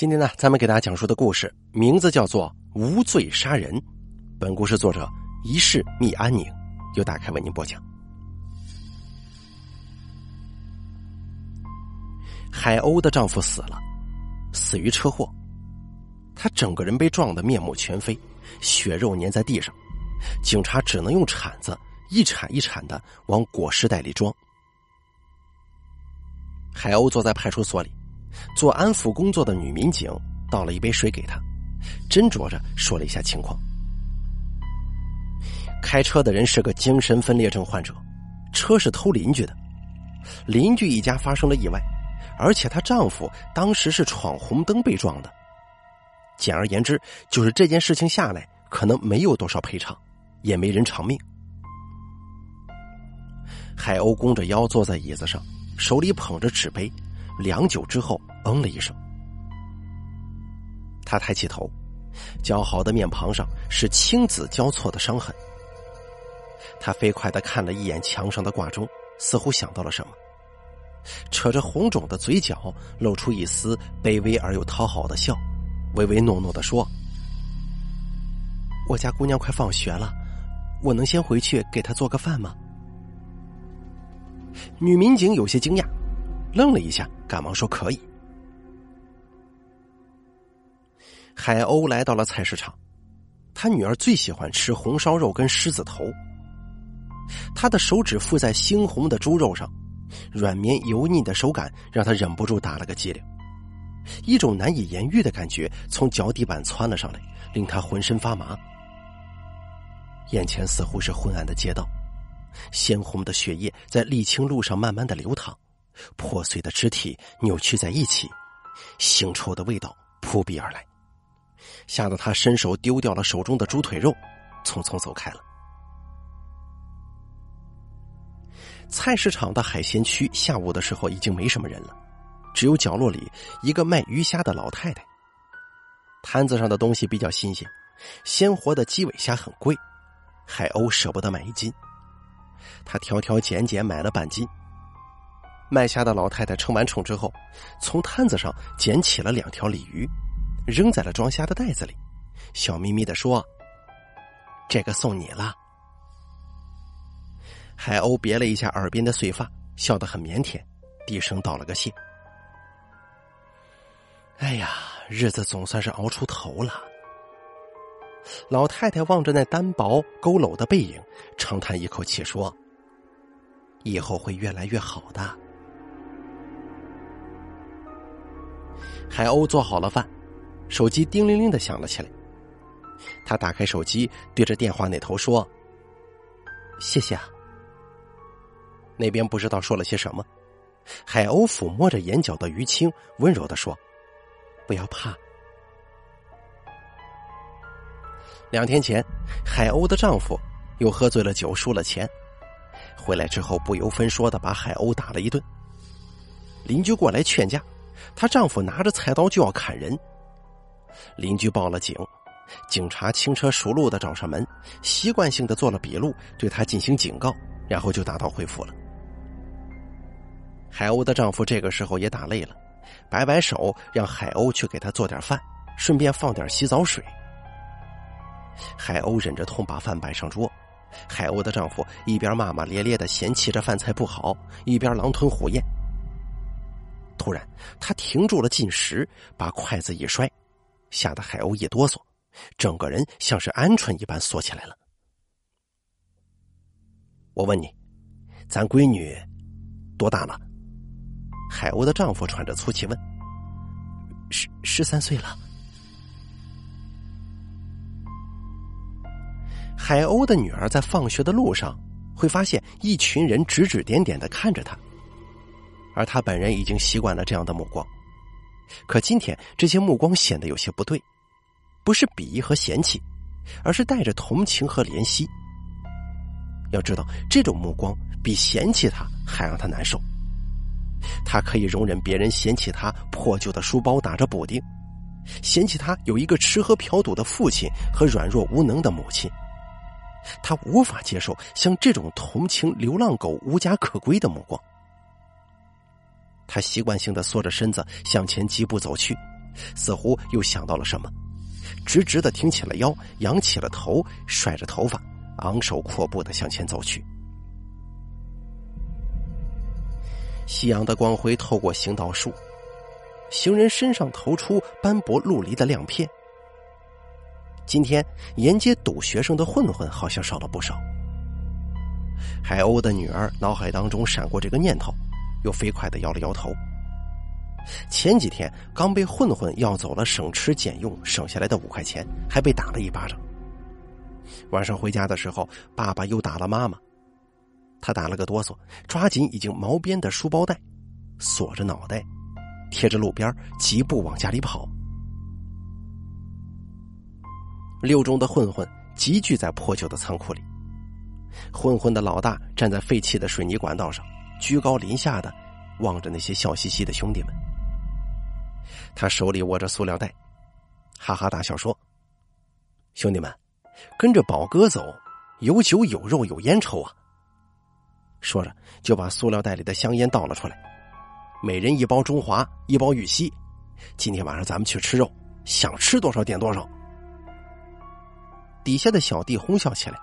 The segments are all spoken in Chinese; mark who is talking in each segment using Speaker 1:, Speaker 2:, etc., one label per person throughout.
Speaker 1: 今天呢，咱们给大家讲述的故事名字叫做《无罪杀人》。本故事作者一世密安宁，由大开为您播讲。海鸥的丈夫死了，死于车祸。他整个人被撞得面目全非，血肉粘在地上。警察只能用铲子一铲一铲的往裹尸袋里装。海鸥坐在派出所里。做安抚工作的女民警倒了一杯水给他，斟酌着说了一下情况。开车的人是个精神分裂症患者，车是偷邻居的，邻居一家发生了意外，而且她丈夫当时是闯红灯被撞的。简而言之，就是这件事情下来，可能没有多少赔偿，也没人偿命。海鸥弓着腰坐在椅子上，手里捧着纸杯。良久之后，嗯了一声。他抬起头，姣好的面庞上是青紫交错的伤痕。他飞快的看了一眼墙上的挂钟，似乎想到了什么，扯着红肿的嘴角，露出一丝卑微而又讨好的笑，唯唯诺诺的说：“我家姑娘快放学了，我能先回去给她做个饭吗？”女民警有些惊讶。愣了一下，赶忙说：“可以。”海鸥来到了菜市场，他女儿最喜欢吃红烧肉跟狮子头。他的手指附在猩红的猪肉上，软绵油腻的手感让他忍不住打了个激灵，一种难以言喻的感觉从脚底板窜了上来，令他浑身发麻。眼前似乎是昏暗的街道，鲜红的血液在沥青路上慢慢的流淌。破碎的肢体扭曲在一起，腥臭的味道扑鼻而来，吓得他伸手丢掉了手中的猪腿肉，匆匆走开了。菜市场的海鲜区下午的时候已经没什么人了，只有角落里一个卖鱼虾的老太太。摊子上的东西比较新鲜，鲜活的鸡尾虾很贵，海鸥舍不得买一斤，他挑挑拣拣买了半斤。卖虾的老太太称完重之后，从摊子上捡起了两条鲤鱼，扔在了装虾的袋子里，笑眯眯的说：“这个送你了。”海鸥别了一下耳边的碎发，笑得很腼腆，低声道了个谢。哎呀，日子总算是熬出头了。老太太望着那单薄佝偻的背影，长叹一口气说：“以后会越来越好的。”海鸥做好了饭，手机叮铃铃的响了起来。他打开手机，对着电话那头说：“谢谢啊。”那边不知道说了些什么。海鸥抚摸着眼角的淤青，温柔的说：“不要怕。”两天前，海鸥的丈夫又喝醉了酒，输了钱，回来之后不由分说的把海鸥打了一顿。邻居过来劝架。她丈夫拿着菜刀就要砍人，邻居报了警，警察轻车熟路的找上门，习惯性的做了笔录，对她进行警告，然后就打道回府了。海鸥的丈夫这个时候也打累了，摆摆手让海鸥去给他做点饭，顺便放点洗澡水。海鸥忍着痛把饭摆上桌，海鸥的丈夫一边骂骂咧咧的嫌弃着饭菜不好，一边狼吞虎咽。突然，他停住了进食，把筷子一摔，吓得海鸥一哆嗦，整个人像是鹌鹑一般缩起来了。我问你，咱闺女多大了？海鸥的丈夫喘着粗气问。十十三岁了。海鸥的女儿在放学的路上，会发现一群人指指点点的看着她。而他本人已经习惯了这样的目光，可今天这些目光显得有些不对，不是鄙夷和嫌弃，而是带着同情和怜惜。要知道，这种目光比嫌弃他还让他难受。他可以容忍别人嫌弃他破旧的书包打着补丁，嫌弃他有一个吃喝嫖赌的父亲和软弱无能的母亲，他无法接受像这种同情流浪狗无家可归的目光。他习惯性的缩着身子向前几步走去，似乎又想到了什么，直直的挺起了腰，仰起了头，甩着头发，昂首阔步的向前走去。夕阳的光辉透过行道树，行人身上投出斑驳陆离的亮片。今天沿街堵学生的混混好像少了不少。海鸥的女儿脑海当中闪过这个念头，又飞快的摇了摇头。前几天刚被混混要走了省吃俭用省下来的五块钱，还被打了一巴掌。晚上回家的时候，爸爸又打了妈妈。他打了个哆嗦，抓紧已经毛边的书包带，锁着脑袋，贴着路边，疾步往家里跑。六中的混混集聚在破旧的仓库里，混混的老大站在废弃的水泥管道上，居高临下的望着那些笑嘻嘻的兄弟们。他手里握着塑料袋，哈哈大笑说：“兄弟们，跟着宝哥走，有酒有肉有烟抽啊！”说着就把塑料袋里的香烟倒了出来，每人一包中华，一包玉溪。今天晚上咱们去吃肉，想吃多少点多少。底下的小弟哄笑起来，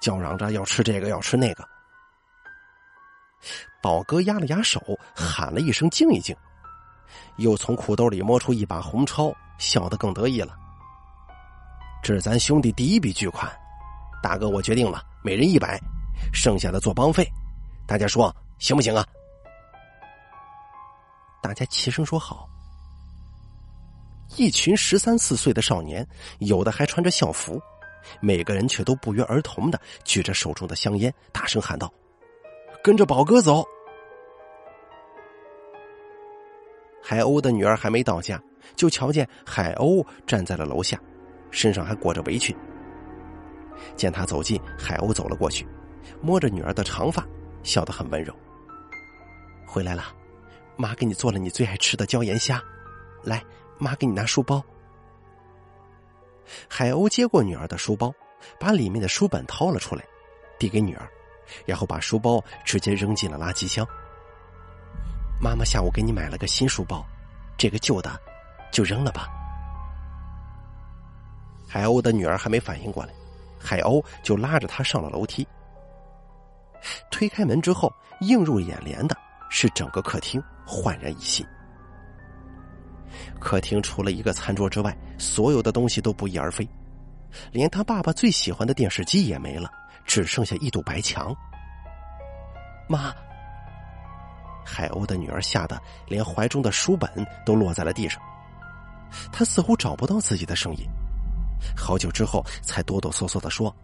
Speaker 1: 叫嚷着要吃这个要吃那个。宝哥压了压手，喊了一声：“静一静。”又从裤兜里摸出一把红钞，笑得更得意了。这是咱兄弟第一笔巨款，大哥，我决定了，每人一百，剩下的做帮费，大家说行不行啊？大家齐声说好。一群十三四岁的少年，有的还穿着校服，每个人却都不约而同的举着手中的香烟，大声喊道：“跟着宝哥走！”海鸥的女儿还没到家，就瞧见海鸥站在了楼下，身上还裹着围裙。见他走近，海鸥走了过去，摸着女儿的长发，笑得很温柔。回来了，妈给你做了你最爱吃的椒盐虾，来，妈给你拿书包。海鸥接过女儿的书包，把里面的书本掏了出来，递给女儿，然后把书包直接扔进了垃圾箱。妈妈下午给你买了个新书包，这个旧的就扔了吧。海鸥的女儿还没反应过来，海鸥就拉着她上了楼梯。推开门之后，映入眼帘的是整个客厅焕然一新。客厅除了一个餐桌之外，所有的东西都不翼而飞，连他爸爸最喜欢的电视机也没了，只剩下一堵白墙。妈。海鸥的女儿吓得连怀中的书本都落在了地上，她似乎找不到自己的声音，好久之后才哆哆嗦嗦的说：“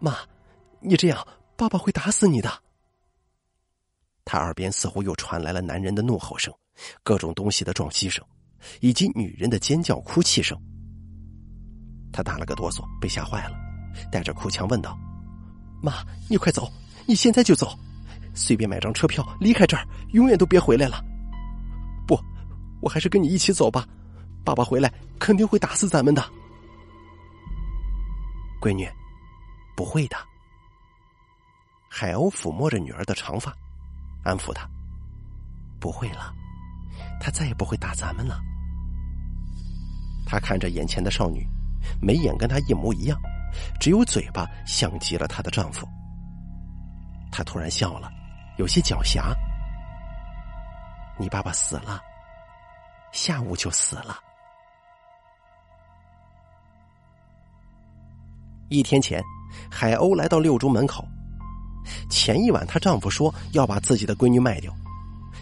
Speaker 1: 妈，你这样，爸爸会打死你的。”他耳边似乎又传来了男人的怒吼声、各种东西的撞击声，以及女人的尖叫、哭泣声。他打了个哆嗦，被吓坏了，带着哭腔问道：“妈，你快走，你现在就走。”随便买张车票离开这儿，永远都别回来了。不，我还是跟你一起走吧。爸爸回来肯定会打死咱们的。闺女，不会的。海鸥抚摸着女儿的长发，安抚她：“不会了，他再也不会打咱们了。”他看着眼前的少女，眉眼跟她一模一样，只有嘴巴像极了她的丈夫。他突然笑了。有些狡黠，你爸爸死了，下午就死了。一天前，海鸥来到六中门口。前一晚，她丈夫说要把自己的闺女卖掉，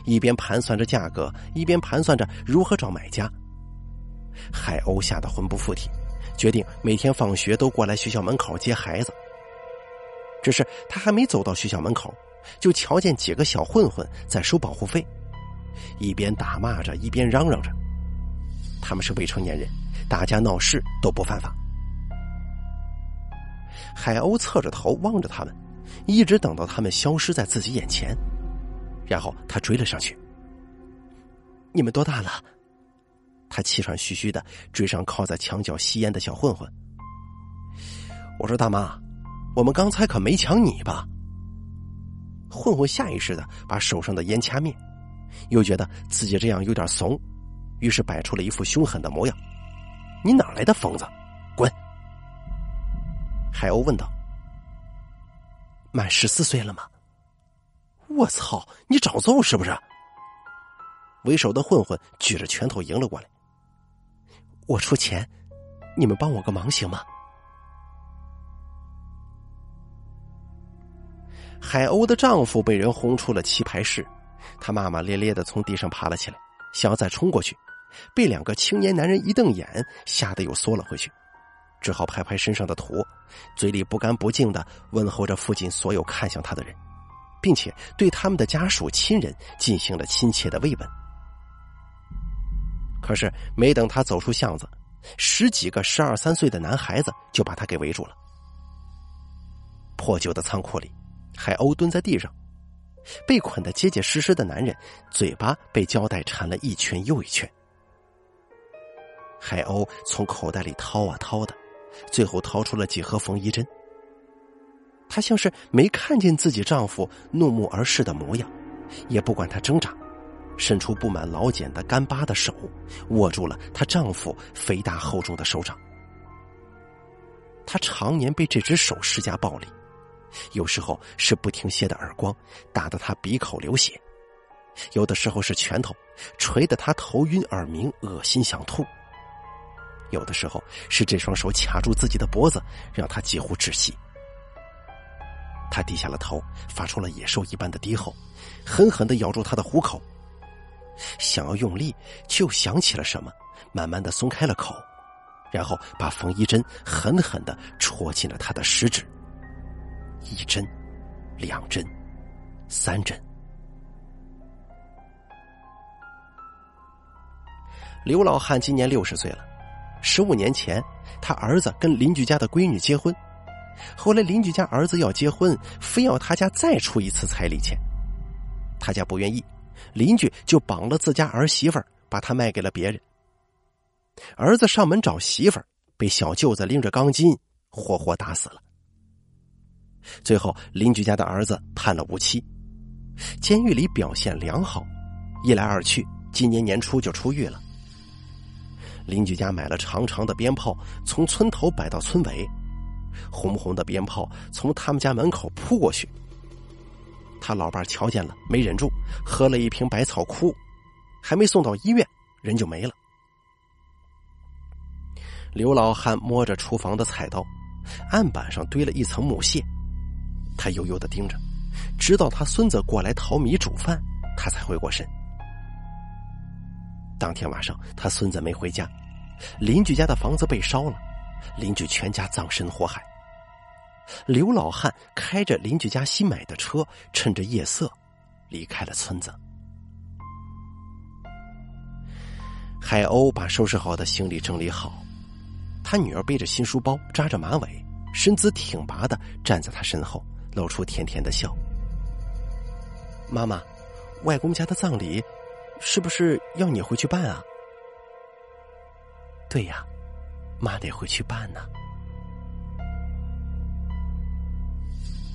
Speaker 1: 一边盘算着价格，一边盘算着如何找买家。海鸥吓得魂不附体，决定每天放学都过来学校门口接孩子。只是他还没走到学校门口。就瞧见几个小混混在收保护费，一边打骂着，一边嚷嚷着。他们是未成年人，打架闹事都不犯法。海鸥侧着头望着他们，一直等到他们消失在自己眼前，然后他追了上去。你们多大了？他气喘吁吁的追上靠在墙角吸烟的小混混。我说：“大妈，我们刚才可没抢你吧？”混混下意识的把手上的烟掐灭，又觉得自己这样有点怂，于是摆出了一副凶狠的模样：“你哪来的疯子？滚！”海鸥问道：“满十四岁了吗？”我操！你找揍是不是？为首的混混举着拳头迎了过来。我出钱，你们帮我个忙行吗？海鸥的丈夫被人轰出了棋牌室，他骂骂咧咧的从地上爬了起来，想要再冲过去，被两个青年男人一瞪眼，吓得又缩了回去，只好拍拍身上的土，嘴里不干不净的问候着附近所有看向他的人。并且对他们的家属亲人进行了亲切的慰问。可是没等他走出巷子，十几个十二三岁的男孩子就把他给围住了。破旧的仓库里，海鸥蹲在地上，被捆得结结实实的男人嘴巴被胶带缠了一圈又一圈。海鸥从口袋里掏啊掏的，最后掏出了几盒缝衣针。她像是没看见自己丈夫怒目而视的模样，也不管他挣扎，伸出布满老茧的干巴的手，握住了她丈夫肥大厚重的手掌。她常年被这只手施加暴力，有时候是不停歇的耳光，打得她鼻口流血；有的时候是拳头，捶得她头晕耳鸣、恶心想吐；有的时候是这双手卡住自己的脖子，让她几乎窒息。他低下了头，发出了野兽一般的低吼，狠狠的咬住他的虎口。想要用力，却又想起了什么，慢慢的松开了口，然后把缝衣针狠狠的戳进了他的食指。一针，两针，三针。刘老汉今年六十岁了，十五年前，他儿子跟邻居家的闺女结婚。后来邻居家儿子要结婚，非要他家再出一次彩礼钱，他家不愿意，邻居就绑了自家儿媳妇儿，把她卖给了别人。儿子上门找媳妇儿，被小舅子拎着钢筋活活打死了。最后邻居家的儿子判了无期，监狱里表现良好，一来二去，今年年初就出狱了。邻居家买了长长的鞭炮，从村头摆到村尾。红红的鞭炮从他们家门口扑过去，他老伴瞧见了，没忍住，喝了一瓶百草枯，还没送到医院，人就没了。刘老汉摸着厨房的菜刀，案板上堆了一层木屑，他悠悠的盯着，直到他孙子过来淘米煮饭，他才回过神。当天晚上，他孙子没回家，邻居家的房子被烧了，邻居全家葬身火海。刘老汉开着邻居家新买的车，趁着夜色离开了村子。海鸥把收拾好的行李整理好，他女儿背着新书包，扎着马尾，身姿挺拔的站在他身后，露出甜甜的笑。妈妈，外公家的葬礼是不是要你回去办啊？对呀，妈得回去办呢。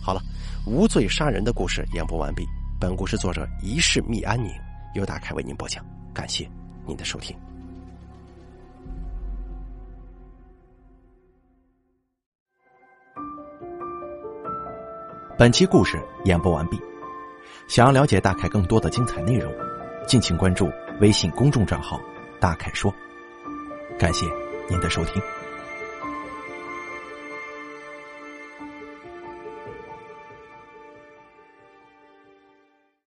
Speaker 1: 好了，无罪杀人的故事演播完毕。本故事作者一世密安宁，由大凯为您播讲。感谢您的收听。
Speaker 2: 本期故事演播完毕。想要了解大凯更多的精彩内容，敬请关注微信公众账号“大凯说”。感谢您的收听。